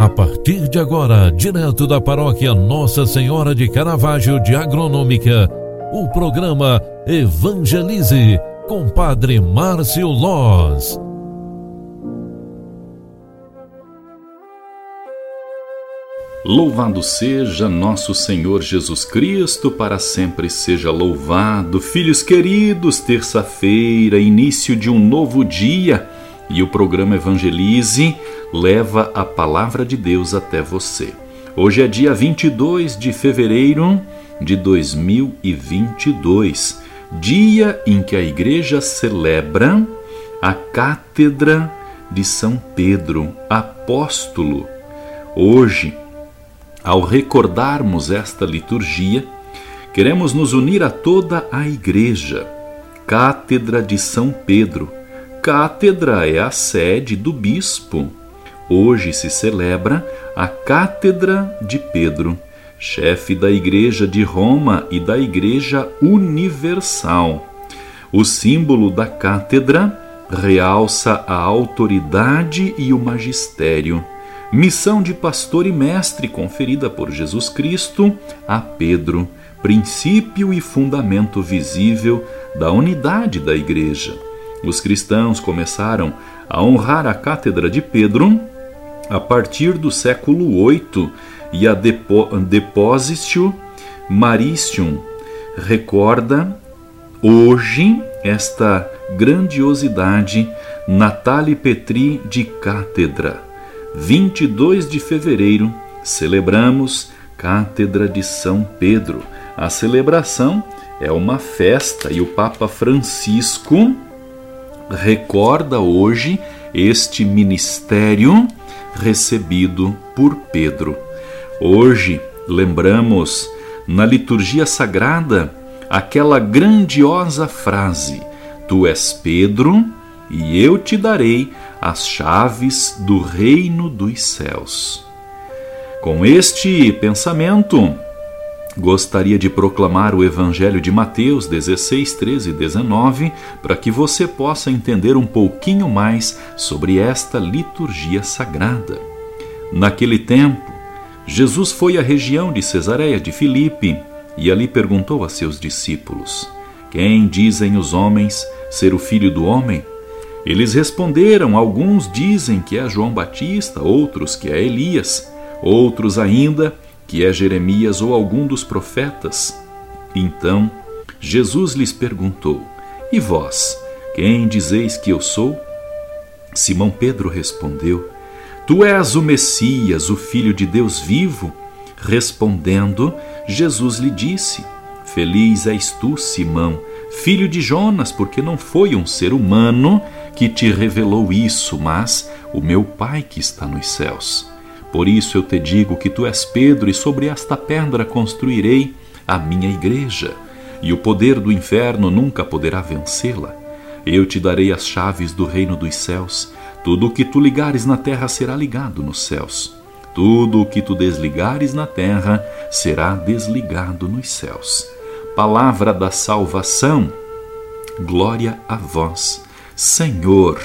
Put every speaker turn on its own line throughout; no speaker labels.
A partir de agora, direto da paróquia Nossa Senhora de Caravaggio de Agronômica, o programa Evangelize com Padre Márcio Loz.
Louvado seja nosso Senhor Jesus Cristo, para sempre seja louvado. Filhos queridos, terça-feira, início de um novo dia e o programa Evangelize leva a palavra de Deus até você. Hoje é dia 22 de fevereiro de 2022, dia em que a igreja celebra a Cátedra de São Pedro, apóstolo. Hoje, ao recordarmos esta liturgia, queremos nos unir a toda a igreja. Cátedra de São Pedro Cátedra é a sede do bispo. Hoje se celebra a Cátedra de Pedro, chefe da Igreja de Roma e da Igreja Universal. O símbolo da cátedra realça a autoridade e o magistério, missão de pastor e mestre conferida por Jesus Cristo a Pedro, princípio e fundamento visível da unidade da Igreja. Os cristãos começaram a honrar a cátedra de Pedro a partir do século VIII e a Depositio Maristium recorda hoje esta grandiosidade Natali Petri de Cátedra. 22 de fevereiro celebramos Cátedra de São Pedro. A celebração é uma festa e o Papa Francisco recorda hoje este ministério recebido por Pedro. Hoje lembramos na liturgia sagrada aquela grandiosa frase: Tu és Pedro, e eu te darei as chaves do reino dos céus. Com este pensamento, Gostaria de proclamar o Evangelho de Mateus 16, 13 e 19 para que você possa entender um pouquinho mais sobre esta liturgia sagrada. Naquele tempo, Jesus foi à região de Cesareia de Filipe e ali perguntou a seus discípulos: Quem dizem os homens ser o filho do homem? Eles responderam: Alguns dizem que é João Batista, outros que é Elias, outros ainda que é Jeremias ou algum dos profetas. Então Jesus lhes perguntou: E vós, quem dizeis que eu sou? Simão Pedro respondeu: Tu és o Messias, o Filho de Deus vivo. Respondendo, Jesus lhe disse: Feliz és tu, Simão, filho de Jonas, porque não foi um ser humano que te revelou isso, mas o meu Pai que está nos céus. Por isso eu te digo que tu és Pedro, e sobre esta pedra construirei a minha igreja, e o poder do inferno nunca poderá vencê-la. Eu te darei as chaves do reino dos céus. Tudo o que tu ligares na terra será ligado nos céus. Tudo o que tu desligares na terra será desligado nos céus. Palavra da salvação. Glória a vós, Senhor.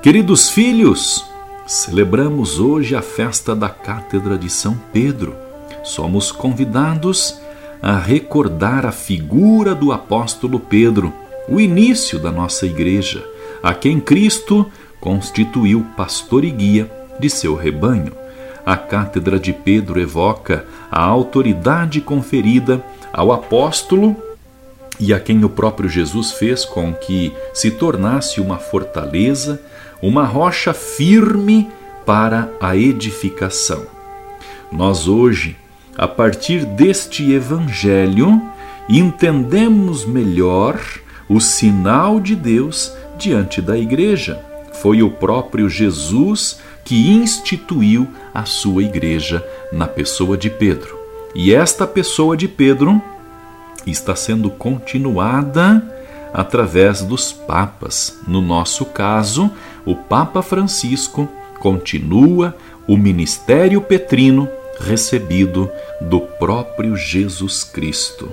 Queridos filhos, Celebramos hoje a festa da Cátedra de São Pedro. Somos convidados a recordar a figura do apóstolo Pedro, o início da nossa igreja, a quem Cristo constituiu pastor e guia de seu rebanho. A Cátedra de Pedro evoca a autoridade conferida ao apóstolo e a quem o próprio Jesus fez com que se tornasse uma fortaleza uma rocha firme para a edificação. Nós hoje, a partir deste Evangelho, entendemos melhor o sinal de Deus diante da igreja. Foi o próprio Jesus que instituiu a sua igreja na pessoa de Pedro. E esta pessoa de Pedro está sendo continuada através dos papas. No nosso caso, o Papa Francisco continua o ministério petrino recebido do próprio Jesus Cristo.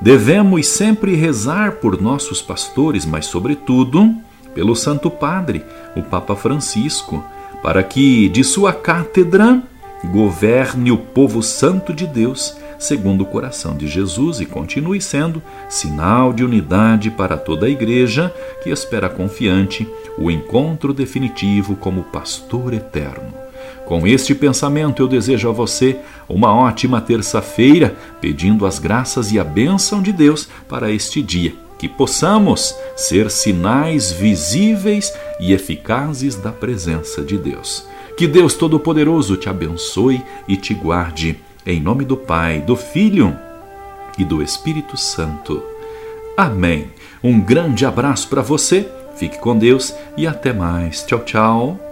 Devemos sempre rezar por nossos pastores, mas, sobretudo, pelo Santo Padre, o Papa Francisco, para que de sua cátedra governe o povo santo de Deus segundo o coração de Jesus e continue sendo sinal de unidade para toda a igreja que espera confiante o encontro definitivo como pastor eterno. Com este pensamento, eu desejo a você uma ótima terça-feira, pedindo as graças e a bênção de Deus para este dia. Que possamos ser sinais visíveis e eficazes da presença de Deus. Que Deus Todo-Poderoso te abençoe e te guarde. Em nome do Pai, do Filho e do Espírito Santo. Amém. Um grande abraço para você, fique com Deus e até mais. Tchau, tchau.